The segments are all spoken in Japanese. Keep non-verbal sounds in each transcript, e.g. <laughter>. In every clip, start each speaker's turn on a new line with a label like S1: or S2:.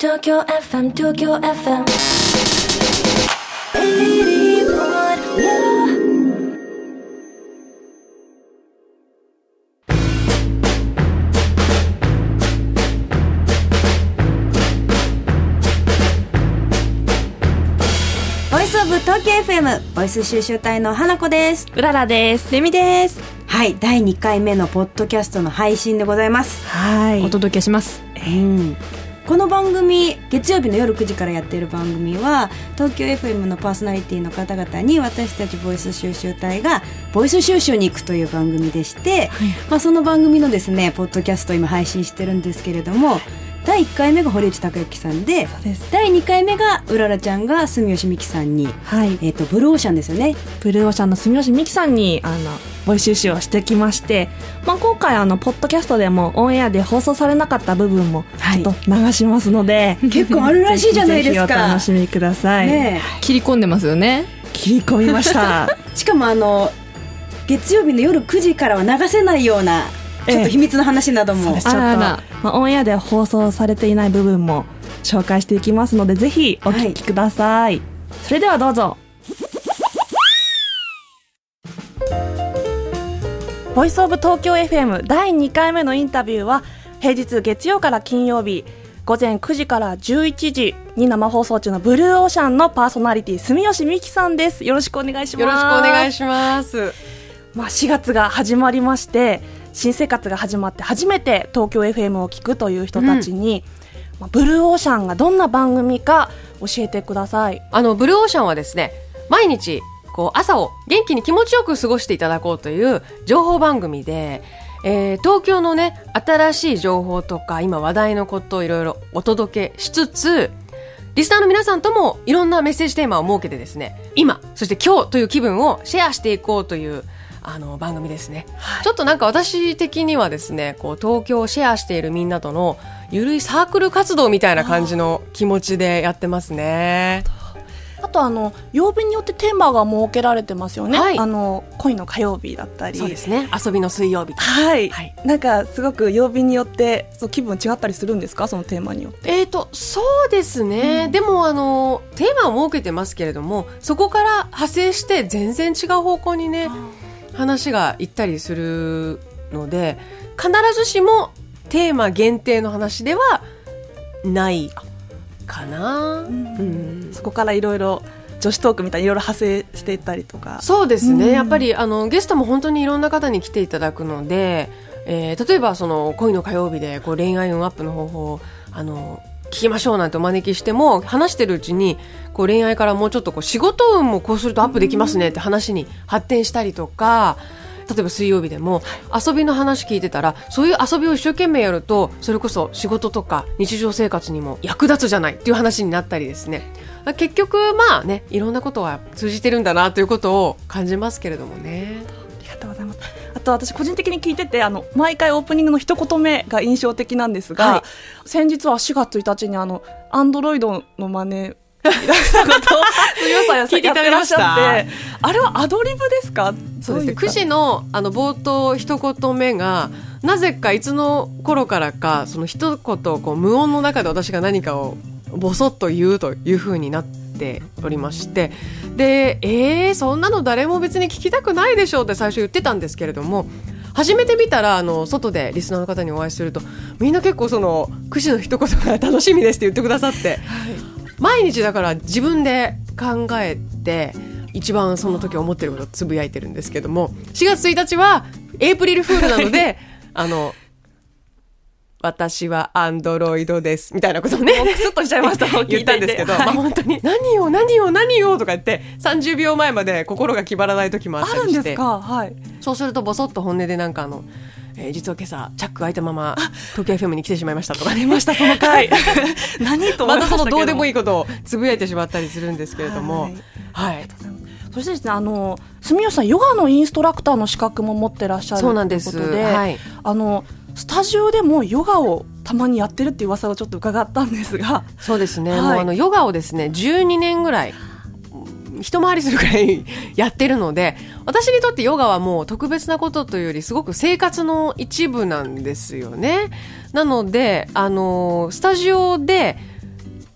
S1: 東京 FM 東京 FM 81
S2: ボイスオブ東京 FM ボイス収集隊の花子です
S3: うららです。レミです。
S2: はい第2回目のポッドキャストの配信でございます
S3: はい。お届けします。
S2: うんこの番組月曜日の夜9時からやっている番組は東京 FM のパーソナリティの方々に私たちボイス収集隊がボイス収集に行くという番組でして、まあ、その番組のですねポッドキャストを今配信してるんですけれども第1回目が堀内孝之さんで。第2回目がうららちゃんが住吉美希さんに、
S3: はい。
S2: えっとブルーオーシャンですよね
S3: ブルーオーシャンの住吉美希さんに、あの、ボイス収集をしてきまして、まあ、今回、あの、ポッドキャストでもオンエアで放送されなかった部分も、
S2: はい
S3: ちょっと流しますので、<laughs>
S2: 結構あるらしいじゃないですか
S3: ぜひお楽しみください。
S2: ね
S4: 切り込んでますよね
S3: 切り込みました。
S2: え <laughs> しかもあの月曜日の夜9時からは流せないようなちょっと秘密の話なども、
S3: そうです。ちょっと。まあ、オンエアで放送されていない部分も紹介していきますので、ぜひお聞きください。それではどうぞ。ボイスオブ東京 FM 第2回目のインタビューは平日月曜から金曜日午前9時から11時に生放送中のブルーオーシャンのパーソナリティ住吉美希さんです。よろしくお願いします。
S4: よろしくお願いします。
S3: まあ、4月が始まりまして新生活が始まって初めて東京 FM を聞くという人たちに、まあ、ブルーオーシャンがどんな番組か教えてください。
S4: あのブルーオーシャンはですね毎日こう朝を元気に気持ちよく過ごしていただこうという情報番組で、えー東京のね新しい情報とか今話題のことをいろいろお届けしつつリスナーの皆さんともいろんなメッセージテーマを設けてですね今そして今日という気分をシェアしていこうというあの番組ですね、ちょっとなんか私的にはですねこう東京をシェアしているみんなとのゆるいサークル活動みたいな感じの気持ちでやってますね。
S3: あとあの曜日によってテーマが設けられてますよね。
S4: はい。
S3: あの恋の火曜日だったり。
S4: そうですね。遊びの水曜日
S3: はい、
S4: はい。
S3: なんかすごく曜日によってそう気分違ったりするんですか？そのテーマによって。
S4: えー、とそうですね、でもあのテーマを設けてますけれどもそこから派生して全然違う方向にね話がいったりするので必ずしもテーマ限定の話ではないかな、うん。
S3: そこからいろいろ女子トークみたいにいろいろ派生していったりとか。
S4: そうですね、
S3: うん。
S4: やっぱりあのゲストも本当にいろんな方に来ていただくので、えー例えばその恋の火曜日でこう恋愛運アップの方法をあの聞きましょうなんてお招きしても話してるうちにこう恋愛からもうちょっとこう仕事運もこうするとアップできますねって話に発展したりとか。例えば水曜日でも遊びの話聞いてたらそういう遊びを一生懸命やるとそれこそ仕事とか日常生活にも役立つじゃないっていう話になったりですね結局まあねいろんなことは通じてるんだなということを感じますけれどもね
S3: ありがとうございます。あと私個人的に聞いててあの毎回オープニングの一言目が印象的なんですが、
S4: はい。
S3: 先日は4月1日にあのアンドロイドの真似 <laughs> みたいなことを杉尾さんや
S4: 聞いていただきました。
S3: やってらっしゃってあれはアドリブですか？
S4: そうですね。
S3: どい
S4: 9時のあの冒頭一言目がなぜかいつの頃からかその一言こう無音の中で私が何かをボソッと言うという風になっておりまして。でえー、そんなの誰も別に聞きたくないでしょうって最初言ってたんですけれども初めて見たらあの外でリスナーの方にお会いするとみんな結構その9時の一言が楽しみですって言ってくださって、毎日だから自分で考えて一番その時思ってることをつぶやいてるんですけども4月1日はエイプリルフールなので <laughs> あの私はアンドロイドですみたいなことをね。<laughs>
S3: もうクスッとしちゃいました <laughs>
S4: 言ったんですけど、
S3: はい
S4: まあ本当に何よ何よ何よとか言って30秒前まで心が決まらない時もあっ
S3: あるんです
S4: たりして
S3: か？はい。
S4: そうするとボソッと本音でなんかあの、えー実は今朝チャック開いたまま東京 FM に来てしまいましたとかね
S3: 出ました。その回何と
S4: またそのどうでもいいことをつぶやいてしまったりするんですけれども。
S3: はい。
S4: はい。
S3: そしてですねあの住吉さんヨガのインストラクターの資格も持ってらっしゃる
S4: そうなんです
S3: ということで
S4: はい。
S3: あのスタジオでもヨガをたまにやってるっていう噂をちょっと伺ったんですが。
S4: そうですね、
S3: はい。
S4: もうあのヨガをですね12年ぐらい一回りするぐらいやってるので私にとってヨガはもう特別なことというよりすごく生活の一部なんですよね。なのであのスタジオで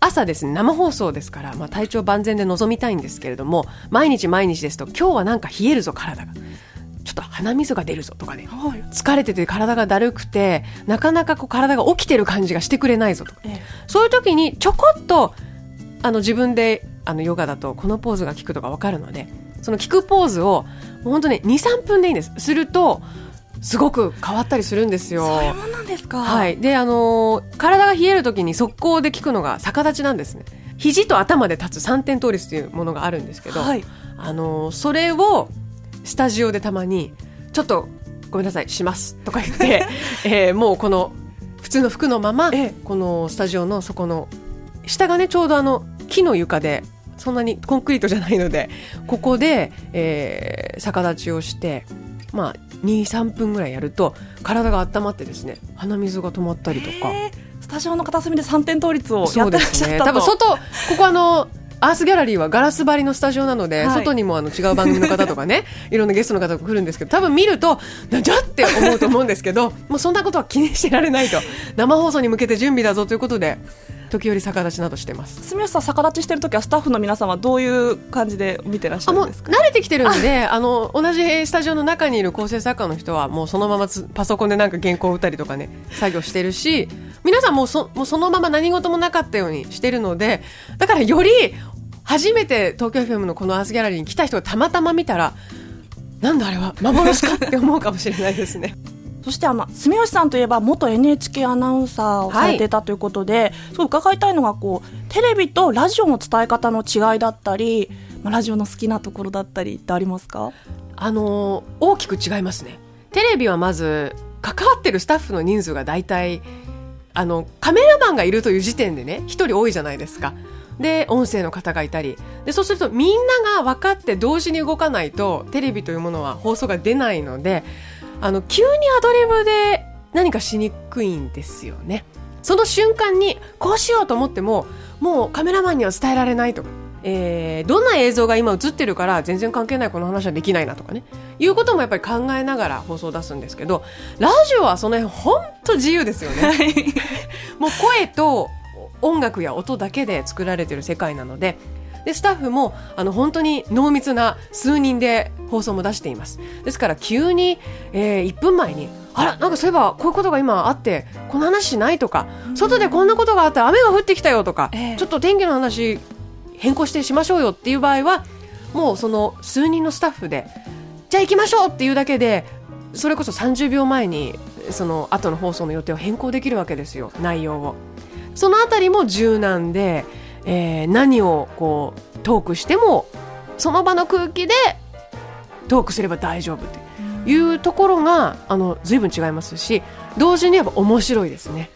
S4: 朝ですね生放送ですから、まあ、体調万全で臨みたいんですけれども毎日毎日ですと今日はなんか冷えるぞ体がちょっと鼻水が出るぞとかね。
S3: はい。
S4: 疲れてて体がだるくてなかなかこう体が起きてる感じがしてくれないぞと。か
S3: ええ。
S4: そういう時にちょこっとあの自分であのヨガだとこのポーズが効くとか分かるのでその効くポーズを本当に23分でいいんです。するとすごく変わったりするんですよ。
S3: そういうもんなんですか？
S4: はい、であのー体が冷える時に速攻で効くのが逆立ちなんですね。肘と頭で立つ三点倒立というものがあるんですけど、
S3: はい。
S4: あのーそれをスタジオでたまにちょっとごめんなさいしますとか言って、<laughs> えーもうこの普通の服のまま、
S3: ええ
S4: このスタジオのそこの下がねちょうどあの木の床でそんなにコンクリートじゃないのでここで、えー逆立ちをしてまあ23分ぐらいやると体が温まってですね鼻水が止まったりとか。
S3: えースタジオの片隅で三点倒立をやってらっ
S4: ですね。
S3: しゃったと
S4: 多分外、ここあの、アースギャラリーはガラス張りのスタジオなので、
S3: はい
S4: 外にもあの違う番組の方とかね、<laughs> いろんなゲストの方が来るんですけど、多分見ると、なんじゃって思うと思うんですけど、もうそんなことは気にしてられないと。生放送に向けて準備だぞということで、時折逆立ちなどしてます。
S3: 住吉さん逆立ちしてる時はスタッフの皆さんはどういう感じで見てらっしゃるんですか？
S4: 慣れてきてるんで <laughs> あの同じスタジオの中にいる構成作家の人はもうそのままつパソコンでなんか原稿を打ったりとかね作業してるし皆さんもうそもうそのまま何事もなかったようにしてるのでだからより初めて東京 FM のこのアースギャラリーに来た人がたまたま見たらなんだあれは幻かって思うかもしれないですね。<laughs>
S3: そしてあの住吉さんといえば元 NHK アナウンサーをされていたということで、そう伺いたいのがこうテレビとラジオの伝え方の違いだったり、まあ、ラジオの好きなところだったりってありますか？
S4: あのー大きく違いますね。テレビはまず関わってるスタッフの人数が大体あのカメラマンがいるという時点でね一人多いじゃないですかで音声の方がいたり。でそうするとみんなが分かって同時に動かないとテレビというものは放送が出ないのであの急にアドリブで何かしにくいんですよね。その瞬間にこうしようと思ってももうカメラマンには伝えられないとか、えーどんな映像が今映ってるから全然関係ないこの話はできないなとかね。いうこともやっぱり考えながら放送を出すんですけどラジオはその辺本当自由ですよね。もう声と音楽や音だけで作られてる世界なのででスタッフもあの本当に濃密な数人で放送も出しています。ですから急に、えー1分前にあらなんかそういえばこういうことが今あってこの話しないとか外でこんなことがあって雨が降ってきたよとか、
S3: ええ。
S4: ちょっと天気の話変更してしましょうよっていう場合はもうその数人のスタッフでじゃあ行きましょうっていうだけでそれこそ30秒前にその後の放送の予定を変更できるわけですよ内容をそのあたりも柔軟で、えー何をこうトークしてもその場の空気でトークすれば大丈夫っていうところがあの随分違いますし同時にやっぱ面白いですね。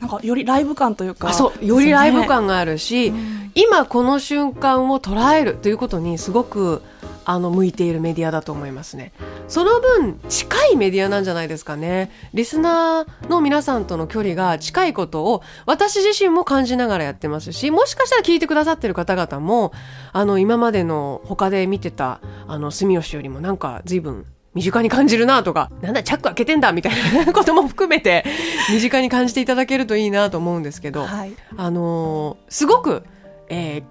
S3: なんかよりライブ感というか。
S4: あそうよりライブ感があるし、
S3: うん。
S4: 今この瞬間を捉えるということにすごくあの向いているメディアだと思いますねその分近いメディアなんじゃないですかね。リスナーの皆さんとの距離が近いことを私自身も感じながらやってますしもしかしたら聞いてくださってる方々もあの今までの他で見てたあの住吉よりもなんか随分身近に感じるなとか、なんだ、チャック開けてんだみたいなことも含めて、身近に感じていただけるといいなと思うんですけど、
S3: はい。
S4: あのーすごく、えー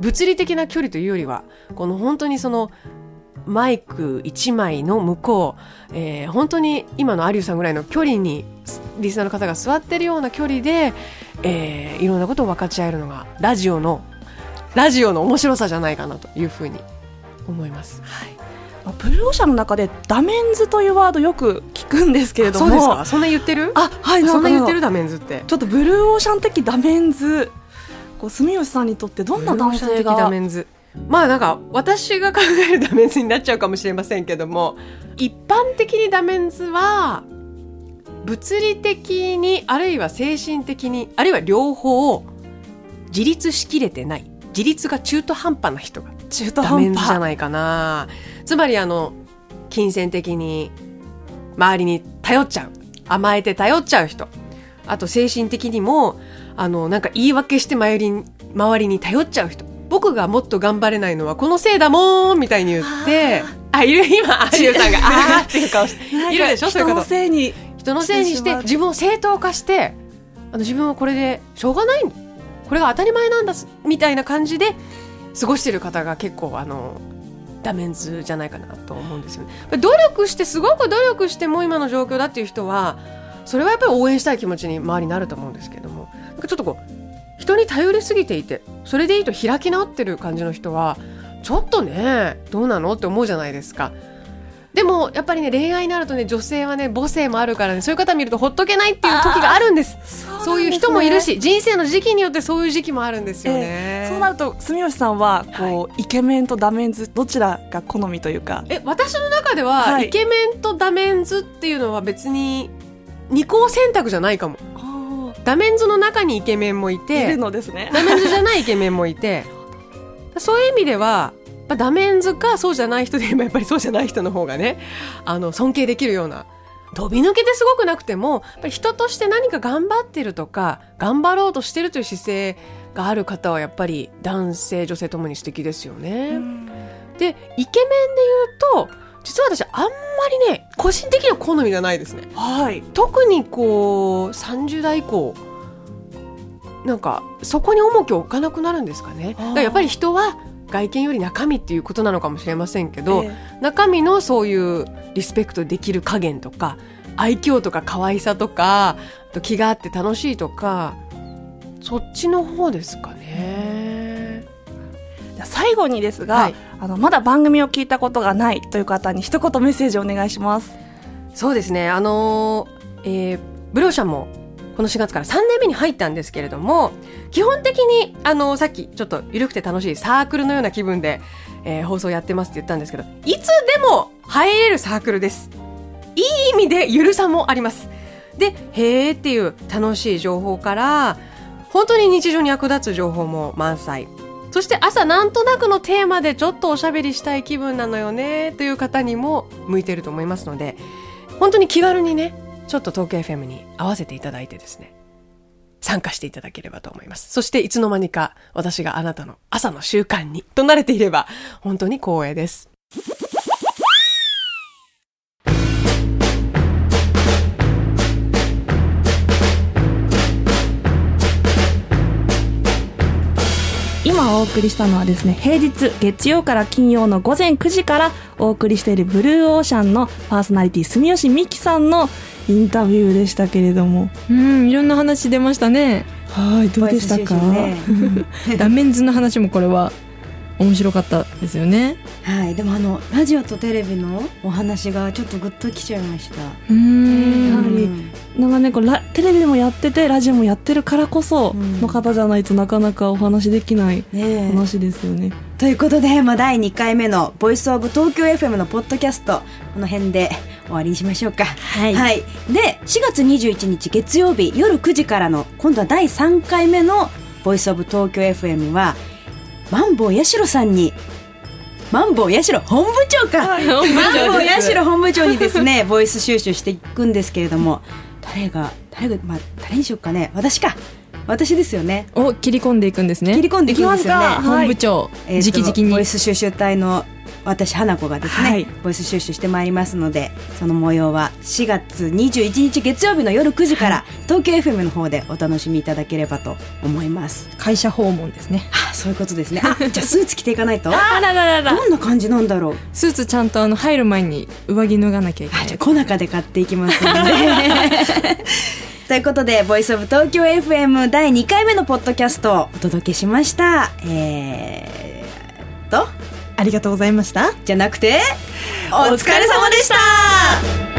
S4: 物理的な距離というよりはこの本当にそのマイク1枚の向こう、えー本当に今の有吉さんぐらいの距離にリスナーの方が座ってるような距離で、えーいろんなことを分かち合えるのがラジオのラジオの面白さじゃないかなというふうに思います。
S3: まあブルーオーシャンの中でダメンズというワードよく聞くんですけれども。
S4: そうですか？そんな言ってる？
S3: あはい
S4: そんな言ってる？
S3: だ
S4: ダメンズって。
S3: ちょっとブルーオーシャン的ダメンズ。こう住吉さんにとってどんな男性が
S4: メンズまあなんか私が考えるダメンズになっちゃうかもしれませんけども一般的にダメンズは物理的にあるいは精神的にあるいは両方自立しきれてない。自立が中途半端な人が
S3: 中途半端
S4: じゃないかな。つまりあの金銭的に周りに頼っちゃう。甘えて頼っちゃう人。あと精神的にもあのなんか言い訳して周りに頼っちゃう人。僕がもっと頑張れないのはこのせいだもんみたいに言ってあいる今有吉さんが <laughs> あーっていう顔しているでしょ？そういう
S3: 人の
S4: 方
S3: せいに
S4: 人のせいにし
S3: して
S4: 自分を正当化してあの自分はこれでしょうがない。っこれが当たり前なんだみたいな感じで過ごしてる方が結構あのダメンズじゃないかなと思うんですよね。努力してすごく努力しても今の状況だっていう人はそれはやっぱり応援したい気持ちに周りになると思うんですけどもなんかちょっとこう人に頼りすぎていてそれでいいと開き直ってる感じの人はちょっとねどうなのって思うじゃないですか。でもやっぱりね恋愛になるとね女性はね母性もあるからねそういう方見るとほっとけないっていう時があるんです。そういう人もいるし人生の時期によってそういう時期もあるんですよね、
S3: えーそうなると住吉さんはこう、イケメンとダメンズどちらが好みというか？
S4: え私の中では、
S3: はい。
S4: イケメンとダメンズっていうのは別に二項選択じゃないかもダメンズの中にイケメンもい
S3: いる
S4: て
S3: のですね
S4: ダメンズじゃないイケメンもいてそういう意味ではまあダメンズかそうじゃない人で言えばやっぱりそうじゃない人の方がねあの尊敬できるような飛び抜けてすごくなくてもやっぱり人として何か頑張ってるとか頑張ろうとしてるという姿勢がある方はやっぱり男性女性ともに素敵ですよね。でイケメンで言うと実は私あんまりね個人的には好みがないですね。
S3: はい
S4: 特にこう30代以降なんかそこに重きを置かなくなるんですかねだからやっぱり人は外見より中身っていうことなのかもしれませんけど、
S3: え
S4: 中身のそういうリスペクトできる加減とか愛嬌とか可愛さとかあと気があって楽しいとかそっちの方ですかね。
S3: 最後にですが、
S4: はい。
S3: あのまだ番組を聞いたことがないという方に一言メッセージをお願いします。
S4: そうですね。あのーえーブローシャンもこの4月から3年目に入ったんですけれども基本的にあのーさっきちょっと緩くて楽しいサークルのような気分で、えー放送やってますって言ったんですけどいつでも入れるサークルです。いい意味でゆるさもあります。でへーっていう楽しい情報から本当に日常に役立つ情報も満載そして朝なんとなくのテーマでちょっとおしゃべりしたい気分なのよねという方にも向いてると思いますので本当に気軽にねちょっと東京 FM に合わせていただいてですね参加していただければと思います。そしていつの間にか私があなたの朝の習慣にとなれていれば本当に光栄です。
S3: お送りしたのはですね平日月曜から金曜の午前9時からお送りしているブルーオーシャンのパーソナリティ住吉美希さんのインタビューでしたけれども。
S5: うんいろんな話出ましたね。はいどうでしたか、
S2: ね
S5: ダメンズの話もこれは面白かったですよね。
S2: はいでもあのラジオとテレビのお話がちょっとグッときちゃいました。
S5: うーん
S3: なんかねこうラテレビでもやっててラジオもやってるからこそ
S2: うん。
S3: の方じゃないとなかなかお話できない話ですよね。
S2: ということで、まあ、第2回目の「ボイスオブ東京 FM」のポッドキャストこの辺で終わりにしましょうか。
S5: はい。
S2: はい、で4月21日月曜日夜9時からの今度は第3回目の「ボイスオブ東京 FM は」マンボウヤシロさんにマンボウヤシロ本部長か、マンボウヤシロ本部長にですねボイス収集していくんですけれども誰が誰が、まあ、誰にしようかね。私か。私ですよね。
S5: を切り込んでいくんですね。
S2: 切り込んでいくんですよね。
S3: いきますか。
S5: 本部長、
S2: えーと
S5: 直々に。
S2: ボイス収集隊の私花子がですね、
S3: はい。
S2: ボイス収集してまいりますのでその模様は4月21日月曜日の夜9時から、東京 FM の方でお楽しみいただければと思います。
S5: 会社訪問ですね。
S2: あそういうことですね。あじゃあスーツ着ていかないと？<laughs>
S3: あらららら。
S2: どんな感じなんだろう？
S5: スーツちゃんとあの入る前に上着脱がなきゃいけない。
S2: あじゃあ小中で買っていきますので。<laughs> ということで「ボイスオブ東京 FM」第2回目のポッドキャストをお届けしました。えー、っと
S5: ありがとうございました。
S2: じゃなくてお疲れ様でした。